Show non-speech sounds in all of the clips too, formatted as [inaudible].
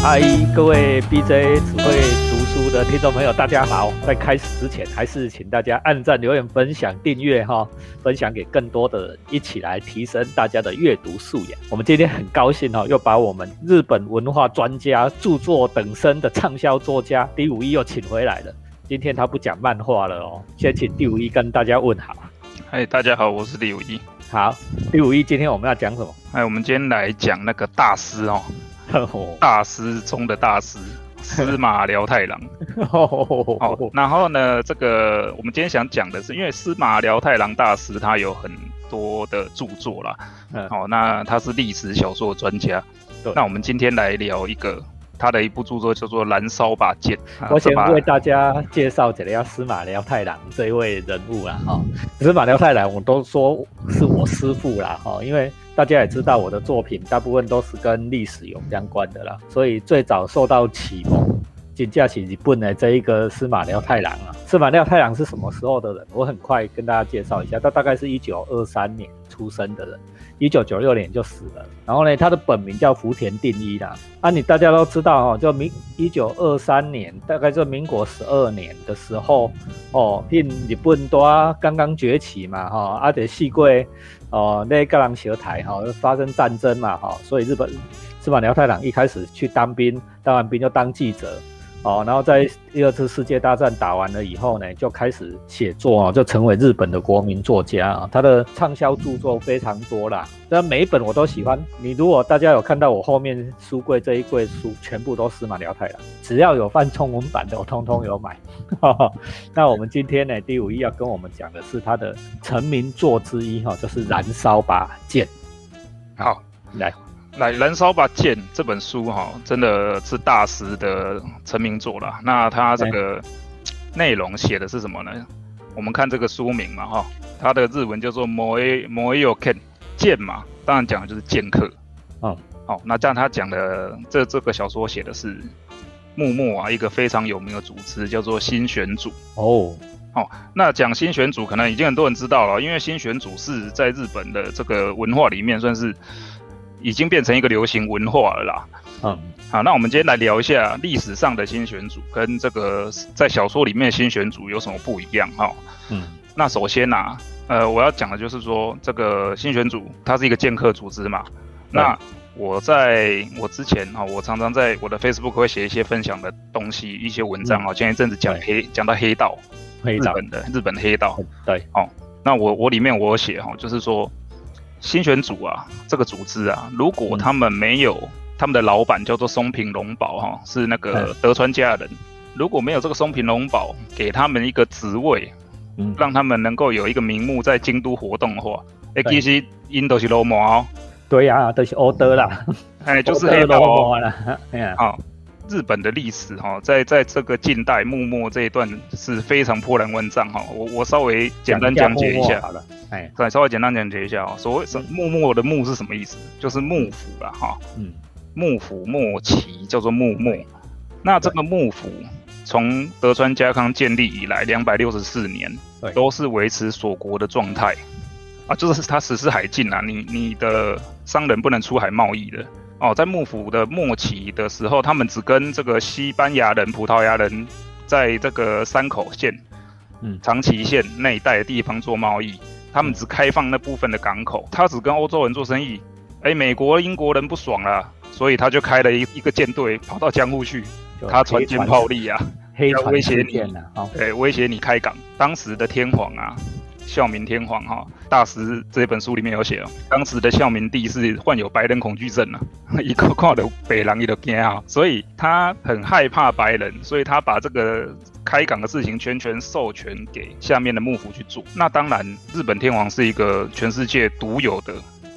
嗨，各位 BJ 只会读书的听众朋友，大家好！在开始之前，还是请大家按赞、留言、分享、订阅哈，分享给更多的人，一起来提升大家的阅读素养。我们今天很高兴哈，又把我们日本文化专家、著作等身的畅销作家第五一又请回来了。今天他不讲漫画了哦，先请第五一跟大家问好。嗨，大家好，我是第五一。好，第五一，今天我们要讲什么？哎，我们今天来讲那个大师哦。[laughs] 大师中的大师 [laughs] 司马辽太郎。好，然后呢，这个我们今天想讲的是，因为司马辽太郎大师他有很多的著作啦。好，那他是历史小说专家。那我们今天来聊一个。他的一部著作叫做《燃烧吧剑》，我先为大家介绍一下司马辽太郎这一位人物啦，哈，司马辽太郎我都说是我师傅啦，哈，因为大家也知道我的作品大部分都是跟历史有相关的啦，所以最早受到启蒙，仅架起日本的这一个司马辽太郎啊，司马辽太郎是什么时候的人？我很快跟大家介绍一下，他大概是一九二三年出生的人。一九九六年就死了，然后呢，他的本名叫福田定一啦。啊，你大家都知道哦，就民一九二三年，大概就民国十二年的时候，哦，因日本都刚刚崛起嘛，哈，啊，且四过哦，那个人小台哈，发生战争嘛，哈，所以日本司马辽太郎一开始去当兵，当完兵就当记者。哦，然后在第二次世界大战打完了以后呢，就开始写作啊，就成为日本的国民作家啊。他的畅销著作非常多啦，那每一本我都喜欢。你如果大家有看到我后面书柜这一柜书，全部都司马辽太郎，只要有翻中文版的，我通通有买。[laughs] 那我们今天呢，第五一要跟我们讲的是他的成名作之一哈，就是《燃烧吧剑》。好，来。来，《燃烧吧剑》这本书哈，真的是大师的成名作了。那他这个内容写的是什么呢？我们看这个书名嘛哈，它的日文叫做《摩摩伊 Ken》剑嘛，当然讲的就是剑客。嗯，好，那这样他讲的这这个小说写的是幕末啊一个非常有名的组织叫做新选组。哦，好，那讲新选组可能已经很多人知道了，因为新选组是在日本的这个文化里面算是。已经变成一个流行文化了啦。嗯，好，那我们今天来聊一下历史上的新选组跟这个在小说里面的新选组有什么不一样哈。嗯，那首先呐，呃，我要讲的就是说这个新选组它是一个剑客组织嘛。那我在我之前哈，我常常在我的 Facebook 会写一些分享的东西，一些文章啊。前一阵子讲黑讲到黑道，日本的日本的黑道。对，哦，那我我里面我写哈，就是说。新选组啊，这个组织啊，如果他们没有他们的老板叫做松平龙宝哈，是那个德川家人，如果没有这个松平龙宝给他们一个职位，嗯，让他们能够有一个名目在京都活动的话，哎，其实因都是罗毛，对呀，都是欧德啦，哎，就是 [laughs] 黑道啦，哎呀，好。日本的历史哈，在在这个近代幕末这一段是非常波澜万丈哈。我我稍微简单讲解一下好了，哎，对，稍微简单讲解一下哦。所谓什幕末的幕是什么意思？就是幕府了哈。嗯，幕府末期叫做幕末。那这个幕府从德川家康建立以来两百六十四年，都是维持锁国的状态啊，就是他实施海禁啊，你你的商人不能出海贸易的。哦，在幕府的末期的时候，他们只跟这个西班牙人、葡萄牙人在这个山口县、嗯长崎县那一带的地方做贸易，他们只开放那部分的港口，他只跟欧洲人做生意。哎，美国、英国人不爽了，所以他就开了一一个舰队跑到江户去，他船坚炮利啊，要威胁你，对，威胁你开港。当时的天皇啊。孝明天皇哈大师这本书里面有写哦，当时的孝明帝是患有白人恐惧症啊，[laughs] 一个看的北狼一都惊啊，所以他很害怕白人，所以他把这个开港的事情全权授权给下面的幕府去做。那当然，日本天皇是一个全世界独有的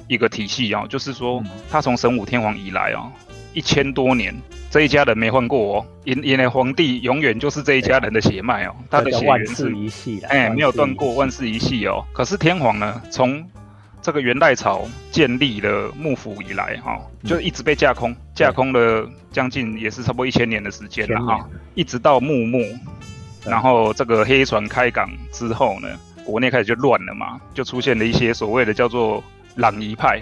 一个体系啊，就是说他从神武天皇以来啊。一千多年，这一家人没换过哦。因因为皇帝永远就是这一家人的血脉哦，他的血缘是一系哎，没有断过，万世一系哦。可是天皇呢，从这个元代朝建立了幕府以来哈，就一直被架空，架空了将近也是差不多一千年的时间了哈，一直到幕末，然后这个黑船开港之后呢，国内开始就乱了嘛，就出现了一些所谓的叫做攘夷派。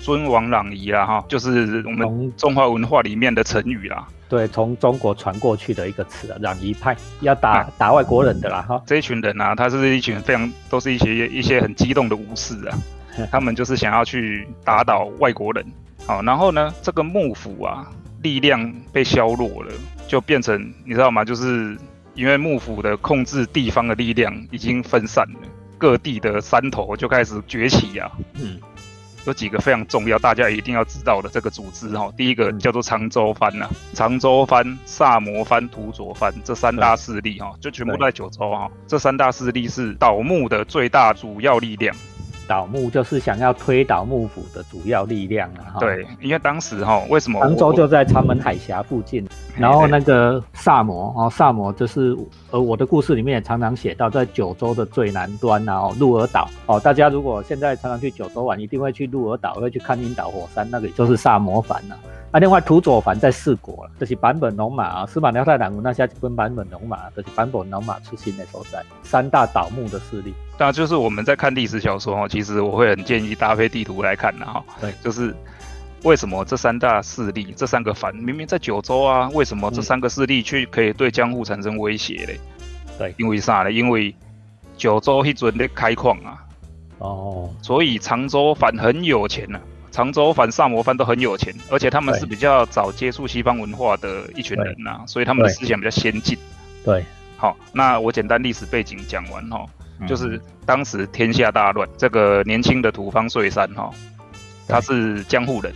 尊王攘夷啦，哈，就是我们中华文化里面的成语啦。对，从中国传过去的一个词啊，攘夷派要打打外国人的啦，哈。这一群人啊，他是一群非常都是一些一些很激动的武士啊，[laughs] 他们就是想要去打倒外国人。好，然后呢，这个幕府啊，力量被削弱了，就变成你知道吗？就是因为幕府的控制地方的力量已经分散了，各地的山头就开始崛起啊。嗯。有几个非常重要，大家一定要知道的这个组织哈。第一个叫做长州藩呐，长州藩、萨摩藩、土佐藩这三大势力哈，就全部在九州哈。这三大势力是倒幕的最大主要力量。倒幕就是想要推倒幕府的主要力量啊！对，因为当时哈，为什么杭州就在长门海峡附近，然后那个萨摩哦，萨摩就是呃，我的故事里面也常常写到，在九州的最南端呐哦，鹿儿岛哦，大家如果现在常常去九州玩，一定会去鹿儿岛，会去看樱岛火山，那个就是萨摩藩呐。啊，另外土佐藩在四国了，就是版本龙马啊，司马辽太郎那下就跟版本龙马，就是版本龙马出现的所在，三大岛幕的势力。那就是我们在看历史小说哦，其实我会很建议搭配地图来看的哈。对，就是为什么这三大势力，这三个藩明明在九州啊，为什么这三个势力却可以对江户产生威胁嘞？对，因为啥呢？因为九州一准在开矿啊。哦。所以常州反很有钱呢。常州反、萨摩藩都很有钱，而且他们是比较早接触西方文化的一群人呐，所以他们的思想比较先进。对，好，那我简单历史背景讲完哈，就是当时天下大乱，这个年轻的土方岁三哈，他是江户人，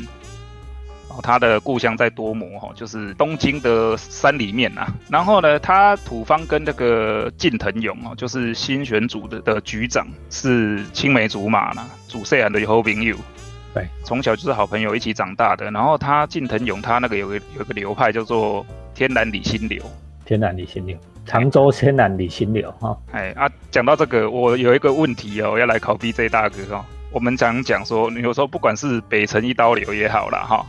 哦，他的故乡在多摩哈，就是东京的山里面呐。然后呢，他土方跟那个近藤勇哦，就是新选组的的局长，是青梅竹马啦，主岁安的好朋友。对，从小就是好朋友，一起长大的。然后他近藤勇，他那个有个有个流派叫做天然理心流，天然理心流，常州天然理心流哈。哎啊，讲到这个，我有一个问题哦，要来考 BJ 大哥哦。我们常讲说，有时候不管是北辰一刀流也好啦，哈，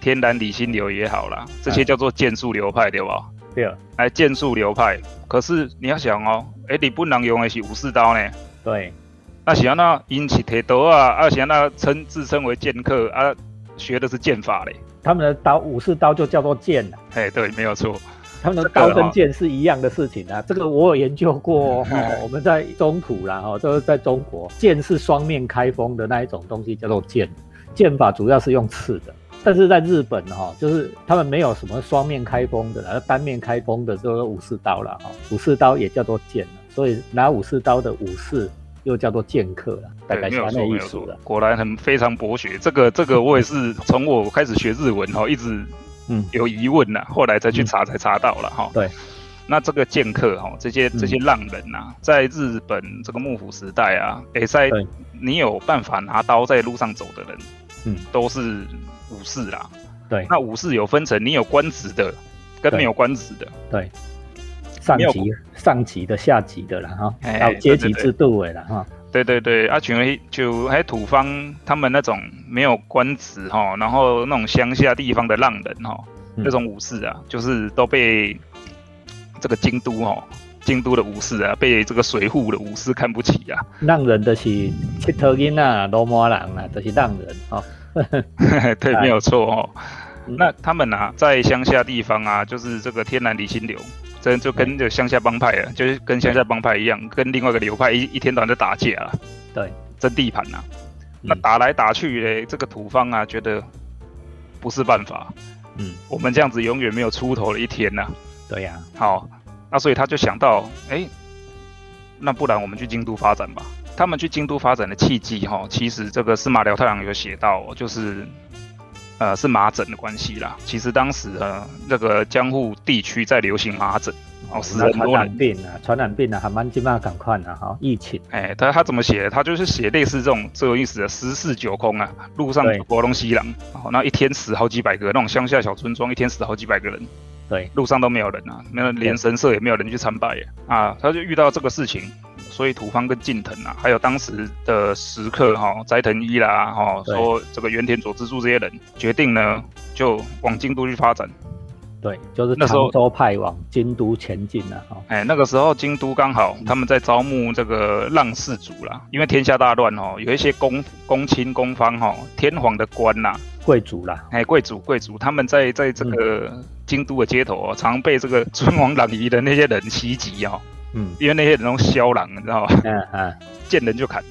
天然理心流也好啦，这些叫做剑术流派，对吧？对。哎，剑术流派，可是你要想哦，哎，你不能用的是武士刀呢。对。那喜欢那因起铁刀啊，啊喜欢那称自称为剑客啊，学的是剑法嘞。他们的刀武士刀就叫做剑了。哎，对，没有错。他们的刀跟剑是一样的事情啊。这个我有研究过哈。我们在中土啦哈，就是在中国，剑是双面开锋的那一种东西叫做剑，剑法主要是用刺的。但是在日本哈，就是他们没有什么双面开锋的，而单面开锋的就是武士刀了哈。武士刀也叫做剑所以拿武士刀的武士。又叫做剑客了，大概是那意思了。果然很非常博学，这个这个我也是从我开始学日文哈，一直嗯有疑问呐，后来再去查才查到了哈。对，那这个剑客哈，这些这些浪人呐，在日本这个幕府时代啊，哎在你有办法拿刀在路上走的人，嗯，都是武士啦。对，那武士有分成，你有官职的跟没有官职的。对。上级、上级的、下级的了哈，到阶级制度的了哈。对对对，啊，群为就还土方他们那种没有官职哈，然后那种乡下地方的浪人哈，那种武士啊，就是都被这个京都哈，京都的武士啊，被这个水户的武士看不起啊。浪人的是七头鹰啊，罗马人啊，都是浪人哈。[laughs] 对，没有错哦。那他们啊，在乡下地方啊，就是这个天然离心流。这就跟着乡下帮派啊，就是跟乡下帮派一样，跟另外一个流派一一天到晚在打架啊，对，争地盘呐。那打来打去嘞，这个土方啊，觉得不是办法。嗯，我们这样子永远没有出头的一天呐。对呀。好，那所以他就想到，哎，那不然我们去京都发展吧。他们去京都发展的契机哈，其实这个司马辽太郎有写到，就是。呃，是麻疹的关系啦。其实当时呃，那个江户地区在流行麻疹，哦，死很多人。病啊，传染病啊，还蛮紧嘛，赶快啊，哈，疫情。哎，他他怎么写？他就是写类似这种最有意思的十室九空啊，路上活东西郎，然后那一天死好几百个，那种乡下小村庄一天死好几百个人。对，路上都没有人啊，没有连神社也没有人去参拜啊，他就遇到这个事情。所以土方跟近藤啊，还有当时的食客哈斋藤一啦哈，说这个原田佐之助这些人决定呢，就往京都去发展。对，就是那时候常州派往京都前进了哈。哎，那个时候京都刚好他们在招募这个浪士族啦，因为天下大乱哦，有一些公公卿公方哈、天皇的官呐、贵族啦，哎，贵族贵族，他们在在这个京都的街头哦，常被这个尊王攘夷的那些人袭击哦，嗯。因为那些人都骁狼，你知道吧？[laughs] 嗯嗯，见人就砍，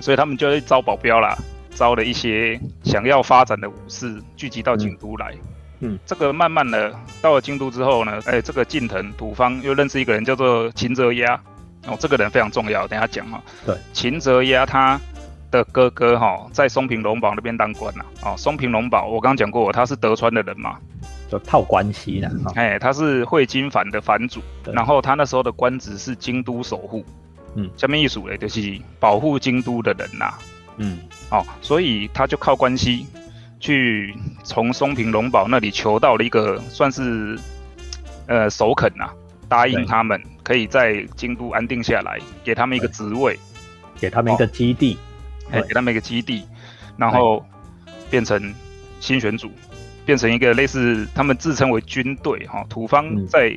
所以他们就会招保镖啦，招了一些想要发展的武士聚集到京都来。嗯，这个慢慢的到了京都之后呢，哎，这个近藤土方又认识一个人叫做秦泽压，哦，这个人非常重要，等下讲哈、对，秦泽压他的哥哥哈、在松平龙堡那边当官呐、哦，松平龙堡我刚刚讲过，他是德川的人嘛，就套关系了哈。哎，他是会津藩的藩主，然后他那时候的官职是京都守护，嗯，下面一属嘞？就是保护京都的人呐、嗯。哦，所以他就靠关系去从松平龙宝那里求到了一个算是呃首肯呐、答应他们可以在京都安定下来，给他们一个职位，给他们一个基地。哎，对。给他们一个基地，然后变成新选组，变成一个类似他们自称为军队哈、土方嗯在。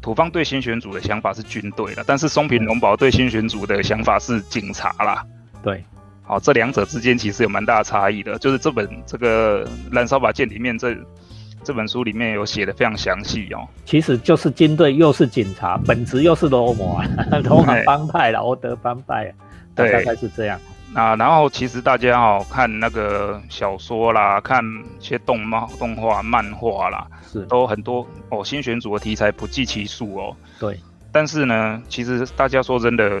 土方对新选组的想法是军队了，但是松平龙堡对新选组的想法是警察啦。对，好，这两者之间其实有蛮大的差异的，就是这本这个《燃烧吧剑》里面这这本书里面有写的非常详细哦。其实就是军队又是警察，本质又是罗摩啊，[laughs] 罗马哎帮派了，欧德帮派大概是这样。那然后其实大家哦看那个小说啦，看一些动漫、动画、漫画啦，是，都很多哦。新选组的题材不计其数哦。对，但是呢，其实大家说真的，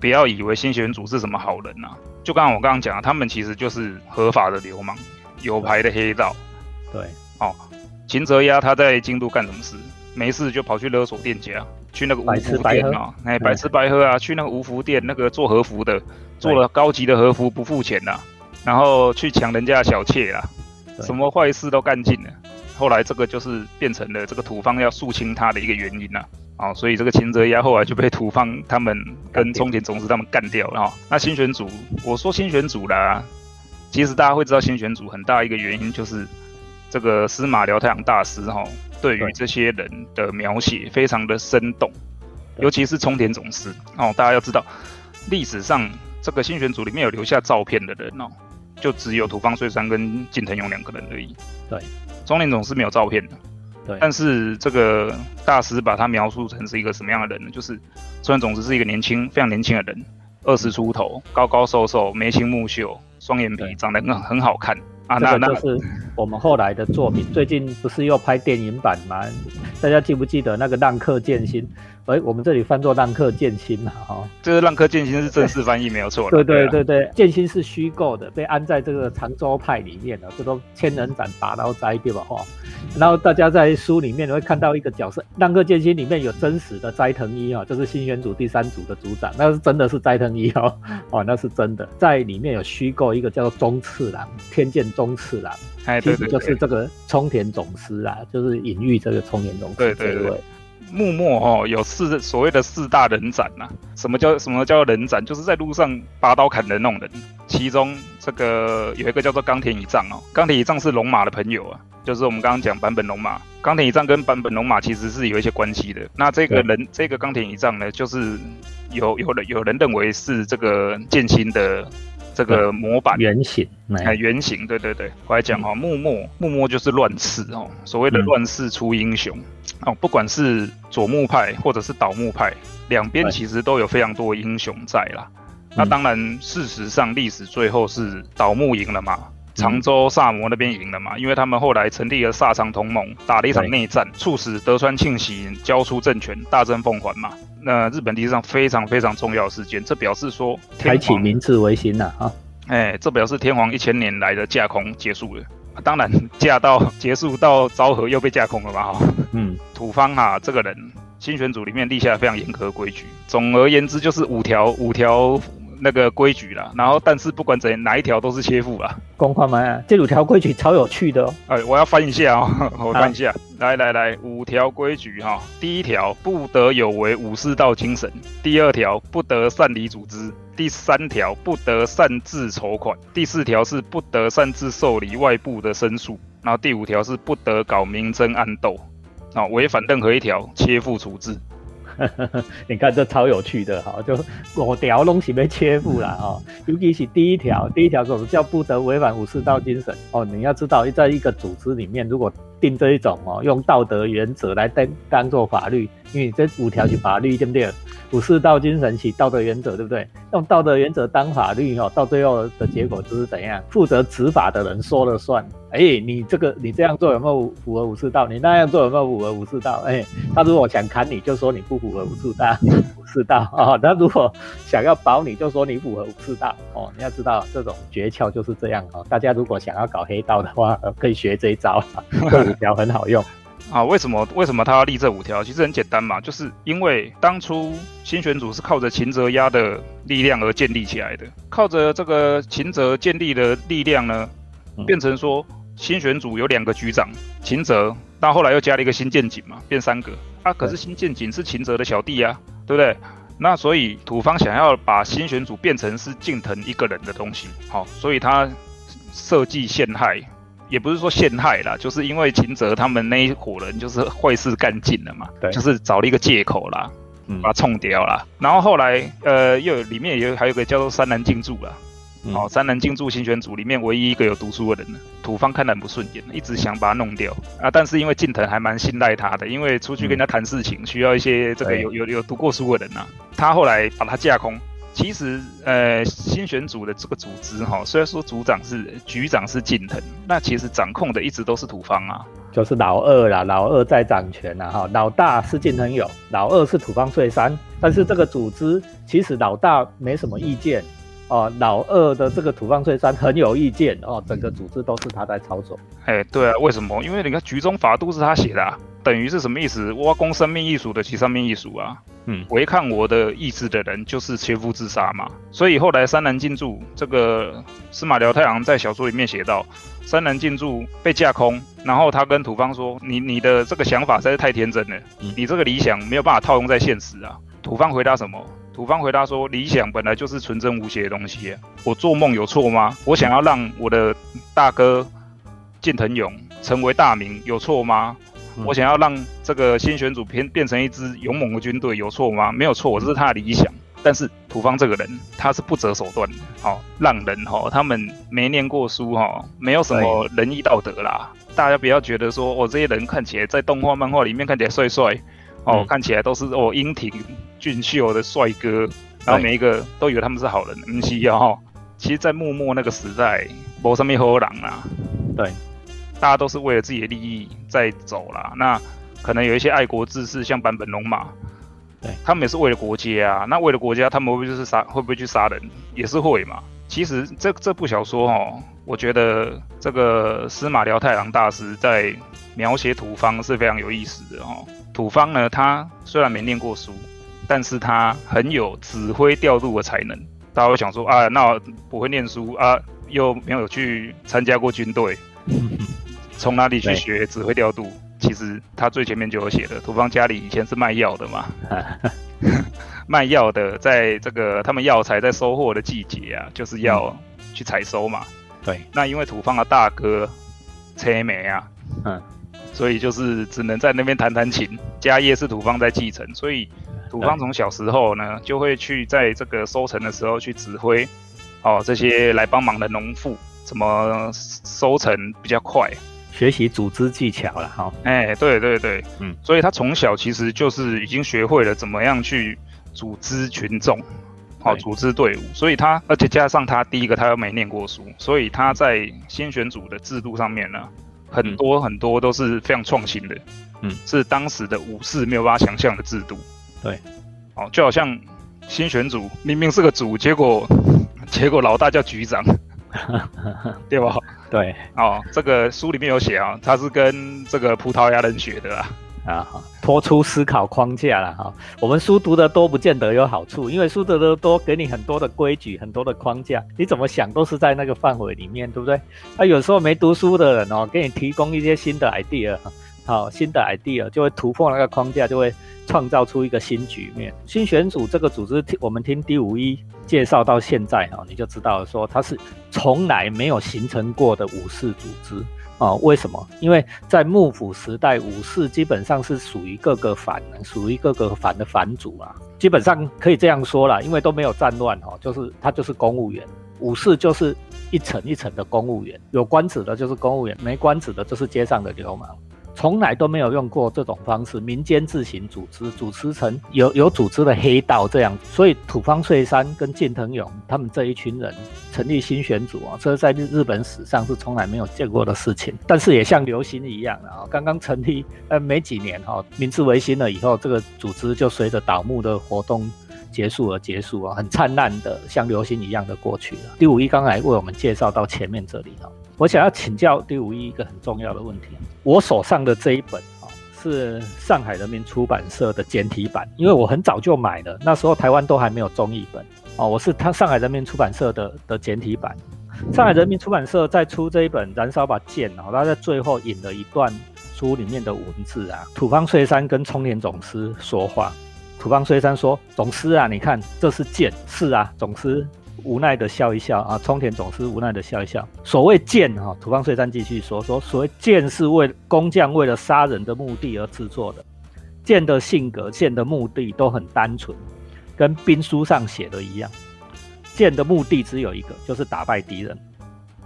不要以为新选组是什么好人啊。就刚刚我刚刚讲，他们其实就是合法的流氓，有牌的黑道。对，哦，秦泽压他在京都干什么事？没事就跑去勒索店家，去那个无白吃服店啊，哎，白吃白喝啊，去那个五福店那个做和服的，做了高级的和服不付钱呐、然后去抢人家的小妾啦，什么坏事都干尽了。后来这个就是变成了这个土方要肃清他的一个原因呐、啊。哦，所以这个秦泽压后来就被土方他们跟中田总司他们干掉了哈、哦。那新选组，我说新选组啦，其实大家会知道新选组很大一个原因就是这个司马辽太郎大师哈、对于对。这些人的描写非常的生动，尤其是冲田总司。哦，大家要知道历史上这个新选组里面有留下照片的人哦，就只有土方岁三跟近藤勇两个人而已。对，中田总司没有照片的。对，但是这个大师把他描述成是一个什么样的人呢？就是冲田总司是一个年轻、非常年轻的人，二十出头，高高瘦瘦，眉清目秀，双眼皮对，长得很很好看啊。这那那个就是我们后来的作品。最近不是又拍电影版吗？大家记不记得那个《浪客剑心》？哎，我们这里翻作《浪客剑心》嘛，哈、这个浪客剑心是正式翻译没有错的。对对啊。对对，剑心是虚构的，被安在这个常州派里面的，这都千人斩拔刀斋对吧？哈，然后大家在书里面会看到一个角色，《浪客剑心》里面有真实的斋藤一哦，就是新选组第三组的组长，那是真的是斋藤一哦，哦，那是真的，在里面有虚构一个叫做中次郎，天剑中次郎，哎，其实就是这个冲田总司啊，就是隐喻这个冲田总司对对对。这位，幕末哦有四所谓的四大人斩呐、什么叫什么叫人斩？就是在路上拔刀砍人那种人。其中这个有一个叫做冈田乙藏哦，冈田乙藏是龙马的朋友啊，就是我们刚刚讲坂本龙马，冈田乙藏跟坂本龙马其实是有一些关系的。那这个人这个冈田乙藏呢，就是有有人有人认为是这个剑心的这个模板。原型，原型，对对对，我来讲哈、哦，幕末幕末就是乱世哦，所谓的嗯。乱世出英雄、哦，不管是左木派或者是倒木派，两边其实都有非常多英雄在啦。那嗯。当然，事实上历史最后是倒木赢了嘛，常州萨摩那边赢了嘛，因为他们后来成立了萨长同盟，打了一场对。内战，促使德川庆喜交出政权，大政奉还嘛。那日本历史上非常非常重要的事件，这表示说开启明治维新了啊，哎，这表示天皇一千年来的架空结束了。啊当然，架到结束到昭和又被架空了嘛哈。嗯，土方啊、这个人，新选组里面立下非常严格的规矩。总而言之，就是五条五条那个规矩啦。然后，但是不管怎哪一条都是切腹啦。公话嘛，这五条规矩超有趣的哦。哎，我要翻一下哦，[laughs] 我翻一下。来来来，五条规矩哈。第一条，不得有违武士道精神；第二条，不得擅离组织；第三条，不得擅自筹款；第四条是不得擅自受理外部的申诉；然后第五条是不得搞明争暗斗。啊，违反任何一条，切腹处置。[laughs] 你看这超有趣的哈，就五条东西被切腹了哈，尤其是第一条，第一条总是叫不得违反武士道精神哦？你要知道，在一个组织里面，如果定这一种哦，用道德原则来当当做法律，因为这五条是法律，对不对？武士道精神起道德原则，对不对？用道德原则当法律哦，到最后的结果就是怎样？负责执法的人说了算。哎，你这个你这样做有没有符合武士道？你那样做有没有符合武士道？哎，他如果想砍你就说你不符合武士道，武士道啊。[laughs] 他如果想要保你就说你符合武士道哦。你要知道这种诀窍就是这样哦。大家如果想要搞黑道的话，可以学这一招，[laughs] 这五条很好用。啊，为什么为什么他要立这五条？其实很简单嘛，就是因为当初新选组是靠着秦泽压的力量而建立起来的，靠着这个秦泽建立的力量呢，变成说新选组有两个局长，秦泽，到后来又加了一个新建警嘛，变三个。啊，可是新建警是秦泽的小弟啊，对不对？那所以土方想要把新选组变成是近藤一个人的东西，好，所以他设计陷害。也不是说陷害啦，就是因为秦泽他们那一伙人就是坏事干尽了嘛，对，就是找了一个借口啦，把他冲掉了。然后后来呃，又里面有还有个叫做三南进驻啦，哦，三南进驻新选组里面唯一一个有读书的人呢，土方看得很不顺眼，一直想把他弄掉啊。但是因为近藤还蛮信赖他的，因为出去跟人家谈事情需要一些这个有有有读过书的人呐，他后来把他架空。其实，呃，新选组的这个组织哈，虽然说组长是局长是近藤，那其实掌控的一直都是土方啊，就是老二啦，老二在掌权啦哈，老大是近藤勇，老二是土方岁三，但是这个组织其实老大没什么意见哦，老二的这个土方岁三很有意见哦，整个组织都是他在操作。哎，对啊，为什么？因为你看局中法度是他写的。等于是什么意思？挖攻生命艺术的其生命艺术啊，嗯，违抗我的意志的人就是切腹自杀嘛。所以后来三男进驻这个司马辽太郎在小说里面写到，三男进驻被架空，然后他跟土方说：“你你的这个想法实在是太天真了，你这个理想没有办法套用在现实啊。”土方回答什么？土方回答说：“理想本来就是纯真无邪的东西，我做梦有错吗？我想要让我的大哥近藤勇成为大名有错吗？”我想要让这个新选组变变成一支勇猛的军队，有错吗？没有错，这是他的理想。但是土方这个人，他是不择手段的，好让人哈，他们没念过书哈，没有什么仁义道德啦。大家不要觉得说，我这些人看起来在动画漫画里面看起来帅帅，哦，看起来都是哦英挺俊秀的帅哥，然后每一个都以为他们是好人，不是哦。其实，在幕末那个时代，没什么好人啊。对。大家都是为了自己的利益在走啦。那可能有一些爱国志士，像坂本龙马，对他们也是为了国家啊。那为了国家，他们会不会就是杀？会不会去杀人？也是会嘛。其实这这部小说哦，我觉得这个司马辽太郎大师在描写土方是非常有意思的哦。土方呢，他虽然没念过书，但是他很有指挥调度的才能。大家会想说啊，那不会念书啊，又没有去参加过军队。[laughs] 从哪里去学指挥调度？其实他最前面就有写的，土方家里以前是卖药的嘛，[laughs] 卖药的，在这个他们药材在收获的季节啊，就是要去采收嘛。对，那因为土方的大哥车梅啊，嗯，所以就是只能在那边弹弹琴，家业是土方在继承，所以土方从小时候呢，就会去在这个收成的时候去指挥哦这些来帮忙的农妇怎么收成比较快。学习组织技巧了哈，哎，对对对，嗯，所以他从小其实就是已经学会了怎么样去组织群众，好，组织队伍。所以他，而且加上他第一个他又没念过书，所以他在先选组的制度上面呢，很多很多都是非常创新的，嗯，是当时的武士没有办法想象的制度。对，哦，就好像新选组明明是个组，结果 [laughs] 结果老大叫局长。[laughs] 对吧？对哦，这个书里面有写啊，他是跟这个葡萄牙人学的啊。啊，脱出思考框架了哈。我们书读得多不见得有好处，因为书读得多给你很多的规矩，很多的框架，你怎么想都是在那个范围里面，对不对？啊，有时候没读书的人哦，给你提供一些新的 idea，好，新的 idea 就会突破那个框架，就会创造出一个新局面。新选组这个组织，我们听第五一介绍到现在哈，你就知道说它是从来没有形成过的武士组织。哦，为什么？因为在幕府时代，武士基本上是属于各个藩，属于各个藩的藩主啊，基本上可以这样说啦，因为都没有战乱哈，就是他就是公务员，武士就是一层一层的公务员，有官职的就是公务员，没官职的就是街上的流氓。从来都没有用过这种方式，民间自行组织，组织成有有组织的黑道这样，所以土方岁三跟近藤勇他们这一群人成立新选组啊，这是在日日本史上是从来没有见过的事情。但是也像流行一样啊，刚刚成立呃没几年哈，明治维新了以后，这个组织就随着倒幕的活动结束而结束啊，很灿烂的像流星一样的过去了。第五一刚才为我们介绍到前面这里哈。我想要请教第五一一个很重要的问题。我手上的这一本啊，是上海人民出版社的简体版，因为我很早就买了，那时候台湾都还没有中译本哦。我是他上海人民出版社的的简体版。上海人民出版社在出这一本《燃烧吧剑》啊，他在最后引了一段书里面的文字啊，土方岁三跟冲田总司说话。土方岁三说：“总司啊，你看这是剑，是啊，总司。”无奈的笑一笑啊，冲田总司无奈的笑一笑。所谓剑哈，土方岁三继续说说，所谓剑是为工匠为了杀人的目的而制作的。剑的性格、剑的目的都很单纯，跟兵书上写的一样。剑的目的只有一个，就是打败敌人。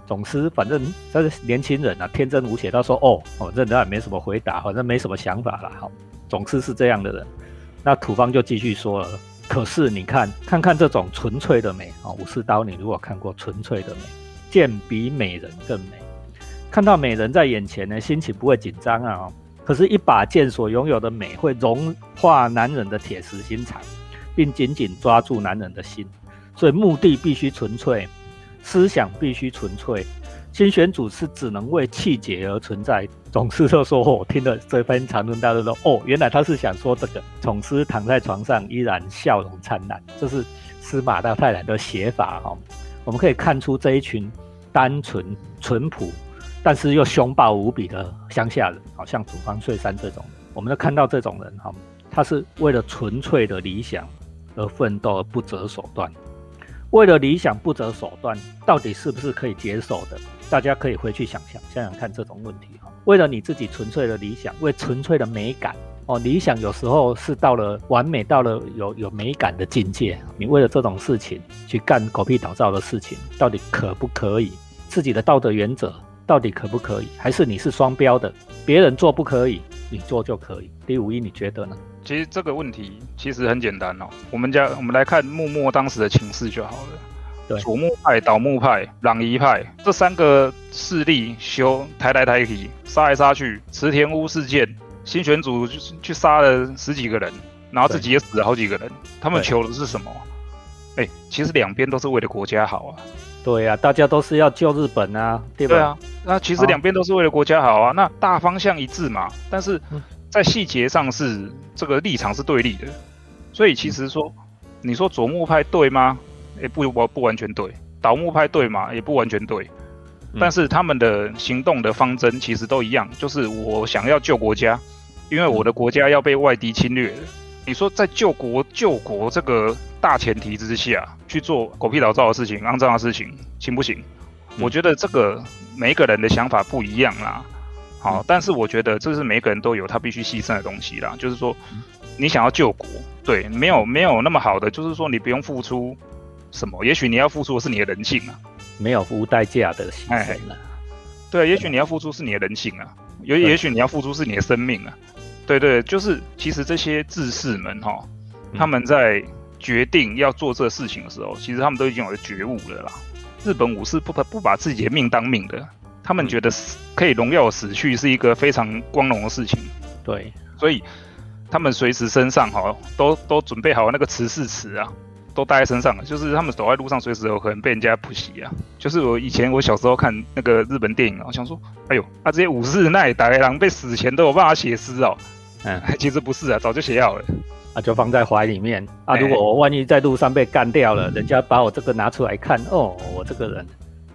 总司反正他是年轻人啊，天真无邪。他说：“哦，哦，这人也没什么回答，反正没什么想法了。”好，总司是这样的人。那土方就继续说了。可是你看，看看这种纯粹的美啊！武士刀，你如果看过纯粹的美，剑比美人更美。看到美人在眼前呢，心情不会紧张啊。可是，一把剑所拥有的美，会融化男人的铁石心肠，并紧紧抓住男人的心。所以，目的必须纯粹，思想必须纯粹。新选组是只能为气节而存在。总司就说：“我听了这篇长论，大家都说哦，原来他是想说这个。”总司躺在床上，依然笑容灿烂。这是司马大太郎的写法哈。我们可以看出这一群单纯淳朴，但是又凶暴无比的乡下人，好像土方岁三这种，我们都看到这种人哈，他是为了纯粹的理想而奋斗，而不择手段。为了理想不择手段，到底是不是可以接受的？大家可以回去想想，想想看这种问题哈。为了你自己纯粹的理想，为纯粹的美感哦，理想有时候是到了完美，到了有有美感的境界。你为了这种事情去干狗屁倒灶的事情，到底可不可以？自己的道德原则到底可不可以？还是你是双标的？别人做不可以，你做就可以？第五一，你觉得呢？其实这个问题其实很简单哦。我们家我们来看默默当时的情势就好了。左木派、倒木派、攘夷派这三个势力修抬来抬去，杀来杀去。池田屋事件，新选组去杀了十几个人，然后自己也死了好几个人。他们求的是什么？哎，其实两边都是为了国家好啊。对啊，大家都是要救日本啊，对吧？对啊，那其实两边都是为了国家好啊。那大方向一致嘛，但是在细节上是这个立场是对立的。所以其实说，你说左木派对吗？也不完不完全对，倒木派对嘛，也不完全对，但是他们的行动的方针其实都一样，就是我想要救国家，因为我的国家要被外敌侵略了。你说在救国救国这个大前提之下去做狗屁倒灶的事情、肮脏的事情，行不行？我觉得这个每一个人的想法不一样啦。好，但是我觉得这是每个人都有他必须牺牲的东西啦。就是说，你想要救国，对，没有没有那么好的，就是说你不用付出。什么？也许你要付出的是你的人性啊，没有无代价的牺牲了。对，也许你要付出是你的人性啊，也也许你要付出是你的生命啊。对对，就是其实这些志士们哈，他们在决定要做这事情的时候，其实他们都已经有了觉悟了啦。日本武士不不把自己的命当命的，他们觉得死可以荣耀死去是一个非常光荣的事情。对，所以他们随时身上哈都都准备好那个慈氏词啊。都带在身上了，就是他们走在路上，随时有可能被人家扑袭啊。就是我以前我小时候看那个日本电影啊，我想说，哎呦，啊这些武士那也打开狼被死前都有办法写诗哦。嗯，其实不是啊，早就写好了。啊，就放在怀里面啊。如果我万一在路上被干掉了，人家把我这个拿出来看，哦，我这个人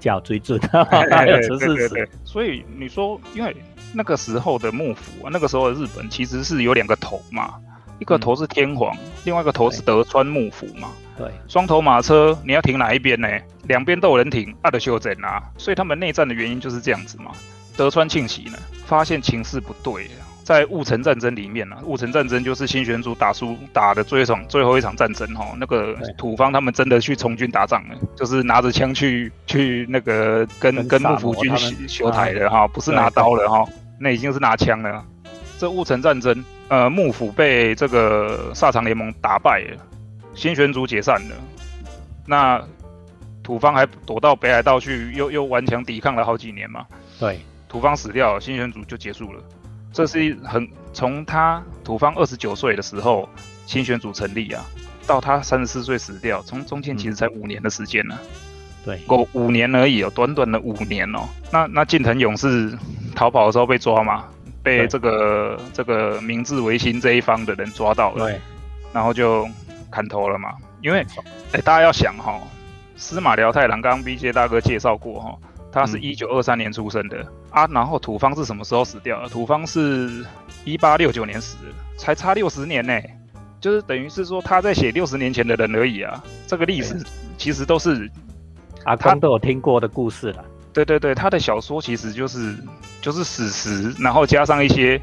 叫追准，[laughs] 还有十四死。所以你说，因为那个时候的幕府啊，那个时候的日本其实是有两个头嘛，一个头是天皇，另外一个头是德川幕府嘛。对，双头马车，你要停哪一边呢？两边都有人停，啊，的修整啊。所以他们内战的原因就是这样子嘛。德川庆喜呢，发现情势不对。在戊辰战争里面呢，戊辰战争就是新选组打输打的最后一场最后一场战争哈，那个土方他们真的去从军打仗了，就是拿着枪去去那个跟跟幕府军修台的哈，不是拿刀了哈，那已经是拿枪了。这戊辰战争，呃，幕府被这个萨长联盟打败了，新选组解散了，那土方还躲到北海道去，又又顽强抵抗了好几年嘛。对，土方死掉，新选组就结束了。这是很从他土方二十九岁的时候新选组成立啊，到他三十四岁死掉，从中间其实才五年的时间呢。对，够五年而已哦，短短的五年哦。那那近藤勇是逃跑的时候被抓嘛，被这个这个明治维新这一方的人抓到了，对，然后就砍头了嘛。因为哎，大家要想哈，司马辽太郎刚刚 B J 大哥介绍过哈。他是一九二三年出生的啊，然后土方是什么时候死掉的？土方是一八六九年死的，才差六十年呢，就是等于是说他在写六十年前的人而已啊。这个历史其实都是阿康都有听过的故事了。对对对，他的小说其实就是就是史实，然后加上一些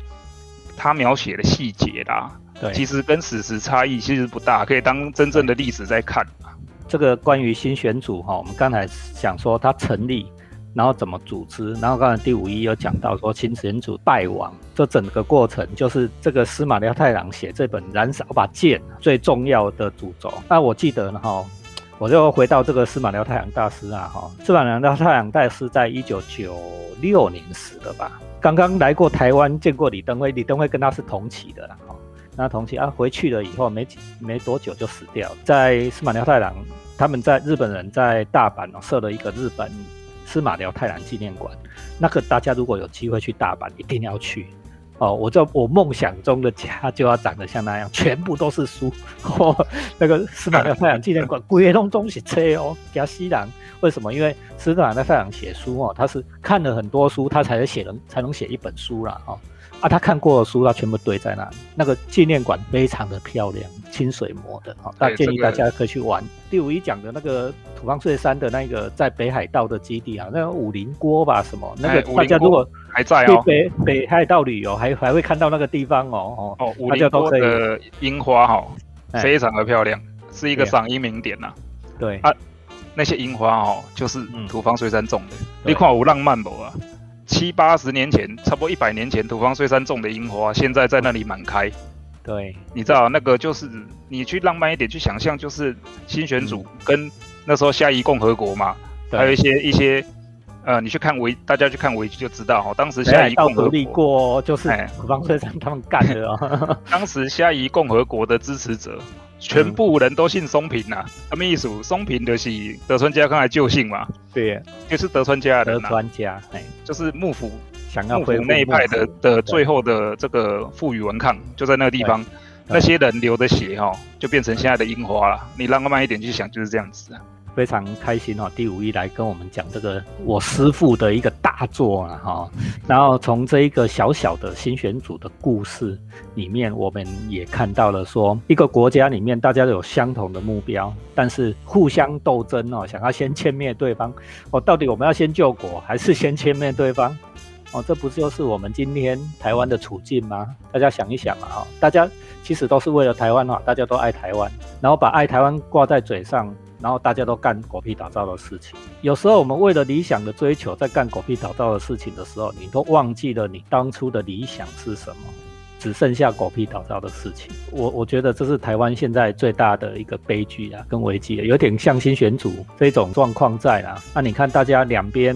他描写的细节啦。对，其实跟史实差异其实不大，可以当真正的历史在看。这个关于新选组哈，我们刚才想说他成立。然后怎么组织？然后刚才第五一有讲到说新选组败亡，这整个过程就是这个司马辽太郎写这本《燃烧把剑》最重要的主轴。那我记得呢哈，我就回到这个司马辽太郎大师啊哈，司马辽太郎大师在一九九六年死的吧？刚刚来过台湾见过李登辉，李登辉跟他是同期的啦哈。那同期啊回去了以后没几没多久就死掉，在司马辽太郎他们在日本人在大阪设了一个日本。司马辽太郎纪念馆，那个大家如果有机会去大阪，一定要去哦！我就我梦想中的家就要长得像那样，全部都是书。[laughs] 哦那个司马辽太郎纪念馆，鬼东东西车哦，加西郎。为什么？因为司马辽太郎写书哦，他是看了很多书，他才能写能才能写一本书啦。哦。啊，他看过的书，他全部堆在那里。那个纪念馆非常的漂亮，清水模的，哈，大建议大家可以去玩。第五一讲的那个土方岁山的那个在北海道的基地啊，那个武林锅吧什么，那个大家如果还在哦，北北海道旅游还还会看到那个地方哦哦，哦武林锅的樱花哈，非常的漂亮，是一个赏樱名点呐。对啊，那些樱花哦，就是土方岁山种的，你看有浪漫不啊？七八十年前，差不多一百年前，土方岁山种的樱花，现在在那里满开。对，你知道那个就是你去浪漫一点去想象，就是新选组跟那时候夏夷共和国嘛，还有一些一些呃，你去看维，大家去看维基就知道哈，当时夏夷共和国过就是土方岁山他们干的哦。[laughs] 当时夏夷共和国的支持者。全部人都姓松平呐，什么意思？松平的是德川家康还救姓嘛？对，就是德川家的。德川家，哎，就是幕府想要幕府那一派的的最后的这个富隅文抗，就在那个地方，那些人流的血哈，就变成现在的樱花了。你浪漫一点去想，就是这样子。非常开心哦，第五一来跟我们讲这个我师父的一个大作啊哈，然后从这一个小小的新选组的故事里面，我们也看到了说一个国家里面大家都有相同的目标，但是互相斗争哦，想要先歼灭对方哦，到底我们要先救国还是先歼灭对方 [laughs] 哦？这不就是我们今天台湾的处境吗？大家想一想啊，大家其实都是为了台湾哈，大家都爱台湾，然后把爱台湾挂在嘴上。然后大家都干狗屁倒灶的事情。有时候我们为了理想的追求，在干狗屁倒灶的事情的时候，你都忘记了你当初的理想是什么，只剩下狗屁倒灶的事情。我我觉得这是台湾现在最大的一个悲剧啊，跟危机，有点像新选组这种状况在啊。那你看大家两边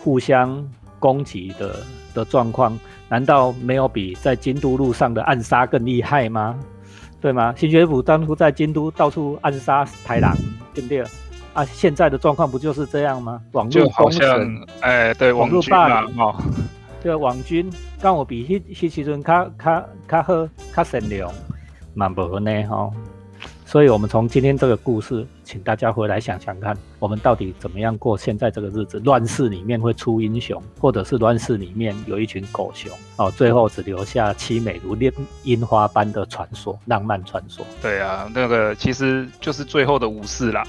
互相攻击的的状况，难道没有比在京都路上的暗杀更厉害吗？对吗？新学府当初在京都到处暗杀豺狼，对不对？啊，现在的状况不就是这样吗？网络就好像，哎，对，网络霸凌哦，[laughs] 这个网军跟我比迄迄时阵较较较好较善良，嘛无呢吼。所以，我们从今天这个故事，请大家回来想想看，我们到底怎么样过现在这个日子？乱世里面会出英雄，或者是乱世里面有一群狗熊哦，最后只留下凄美如恋樱花般的传说，浪漫传说。对啊，那个其实就是最后的武士啦。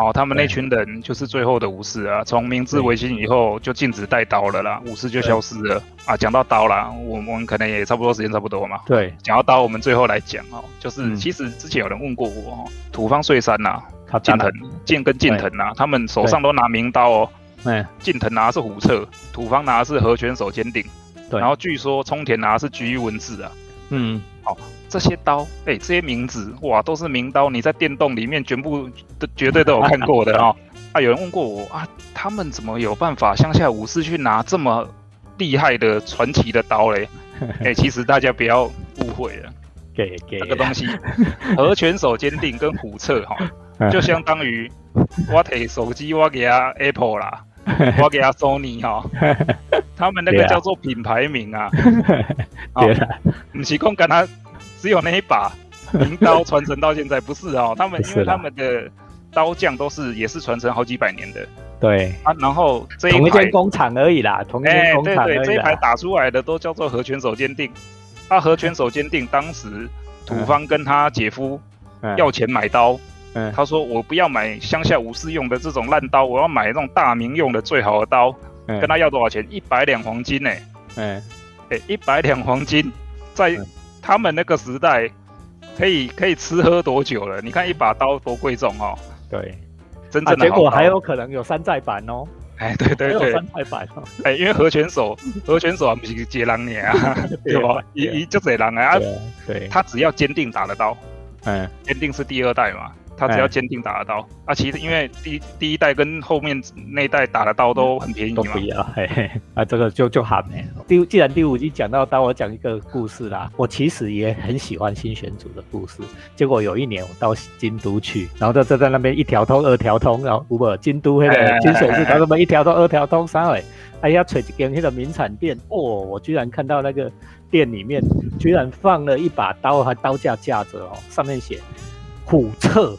哦，他们那群人就是最后的武士啊！从明治维新以后就禁止带刀了啦，武士就消失了啊！讲到刀啦，我我们可能也差不多时间差不多嘛。对，讲到刀，我们最后来讲哦，就是其实之前有人问过我哦，土方岁三呐，近藤近跟近藤呐，他们手上都拿名刀哦。嗯，近藤拿的是虎彻，土方拿的是和拳手坚定。对，然后据说冲田拿的是菊文字啊。嗯，好。这些刀，哎，这些名字，哇，都是名刀。你在电动里面全部都绝对都有看过的哦。[laughs] 啊，有人问过我啊，他们怎么有办法乡下武士去拿这么厉害的传奇的刀嘞？[laughs] 哎，其实大家不要误会了，给给这个东西，和拳手坚定跟虎彻哈，[laughs] 就相当于我提手机我给他 Apple 啦，我给他 Sony 哈，他们那个叫做品牌名啊，对了，不是讲跟他。只有那一把名刀传承到现在，不是哦？[laughs] 他们因为他们的刀匠都是也是传承好几百年的。对啊，然后这一间工厂而已啦，同一间工厂对对，这一排打出来的都叫做和拳手坚定。啊和拳手坚定，当时土方跟他姐夫要钱买刀，他说我不要买乡下武士用的这种烂刀，我要买那种大明用的最好的刀。跟他要多少钱？一百两黄金呢？嗯，哎，一百两黄金在。他们那个时代，可以可以吃喝多久了？你看一把刀多贵重哦。对，真正的结果还有可能有山寨版哦。哎，对对对，山寨版哦。哎，因为和拳手，[laughs] 和拳手不是接人呢 [laughs] 啊，对吧？一一就这人啊，对，他只要坚定打得到，嗯，坚定是第二代嘛。他只要坚定打得到，啊，其实因为第第一代跟后面那一代打的刀都很便宜嘛，都不一样，嘿嘿，啊，这个就就好呢。第既然第五集讲到刀，我讲一个故事啦。我其实也很喜欢新选组的故事。结果有一年我到京都去，然后在在在那边一条通二条通，然后不不，京都那个金水寺，他们一条通二条通三尾，哎呀，吹一间那个名产店，哦，我居然看到那个店里面居然放了一把刀，还刀架架着哦，上面写虎彻。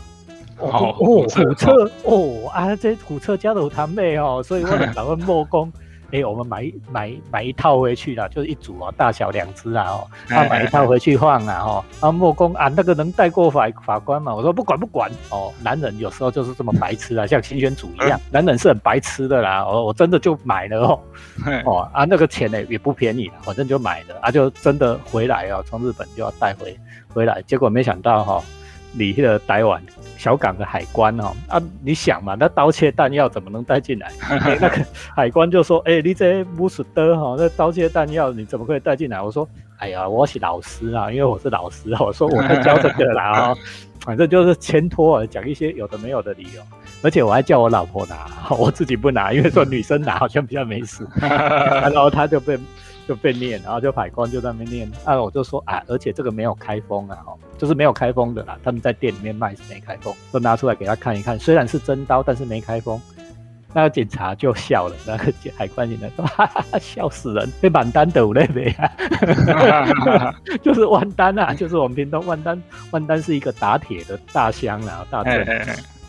哦，虎彻哦啊，这虎彻家的堂妹哦，[laughs] 所以我们打算木工，哎，我们买买买一套回去啦，就是一组啊，大小两只啊，哦，他买一套回去放啊，哦，啊莫工啊，那个能带过法法官嘛？我说不管不管哦，男人有时候就是这么白痴啊，像新选组一样，男人是很白痴的啦，我我真的就买了哦，哦啊，那个钱呢也不便宜，反正就买了啊，就真的回来哦，从日本就要带回回来，结果没想到哈。你那个台湾小港的海关哦啊，你想嘛，那刀切弹药怎么能带进来？[laughs] 那个海关就说：“哎，你这不是的哈，那刀切弹药你怎么可以带进来？”我说：“哎呀，我是老师啊，因为我是老师，我说我会教这个啦哈，[laughs] 反正就是牵拖讲一些有的没有的理由，而且我还叫我老婆拿，我自己不拿，因为说女生拿好像比较没事，[laughs] 然后他就被。”就被念，然后就海关就在那边念，啊，我就说啊，而且这个没有开封啊，哦，就是没有开封的啦，他们在店里面卖是没开封，都拿出来给他看一看，虽然是真刀，但是没开封。那个警察就笑了，那个海关警察说，哈 [laughs] 哈，笑死人，被满单抖那边啊，[laughs] 就是万丹啊，就是我们平东万丹，万丹是一个打铁的大乡啊，大镇。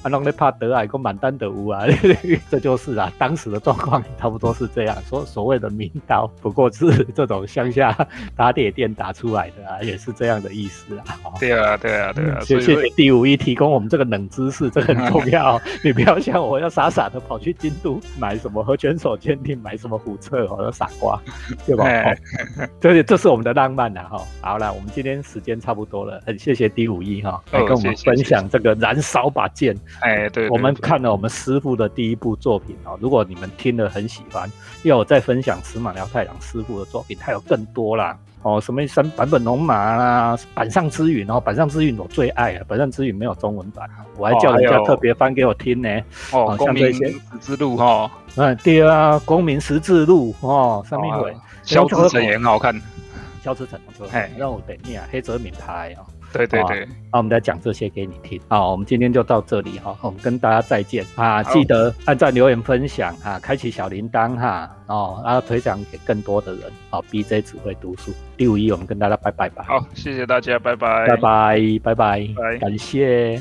啊，弄得怕得癌，个满单得无啊，[laughs] 这就是啊，当时的状况差不多是这样。所所谓的名刀，不过是这种乡下打铁店打出来的啊，也是这样的意思啊。对啊，对啊，对啊。谢谢第五一提供我们这个冷知识，这很重要。[laughs] 你不要像我要傻傻的跑去京都买什么和拳手鉴定，买什么虎彻，我的傻瓜，对吧？[laughs] 这这是我们的浪漫呐，哈。好了，我们今天时间差不多了，很谢谢第五一哈，来跟我们分享这个燃烧把剑。哎，对，我们看了我们师傅的第一部作品哦。如果你们听了很喜欢，要我在分享石马辽太郎师傅的作品，他有更多啦哦，什么三版本龙马啦，板上之云哦，板上之云我最爱啊，板上之云没有中文版，我还叫人家特别翻给我听呢。哦，公民十字路哈，嗯，对啊，公民十字路哦，上面会肖志成也很好看，肖志成，哎，让我等一下，黑泽明拍哦。对对对，那我们再讲这些给你听。好，我们今天就到这里哈，我们跟大家再见啊！记得按赞、留言、分享哈，开启小铃铛哈，哦，然后推荐给更多的人。好，BJ 只会读书第五一，我们跟大家拜拜吧。好，谢谢大家，拜拜，拜拜，拜拜，拜，感谢。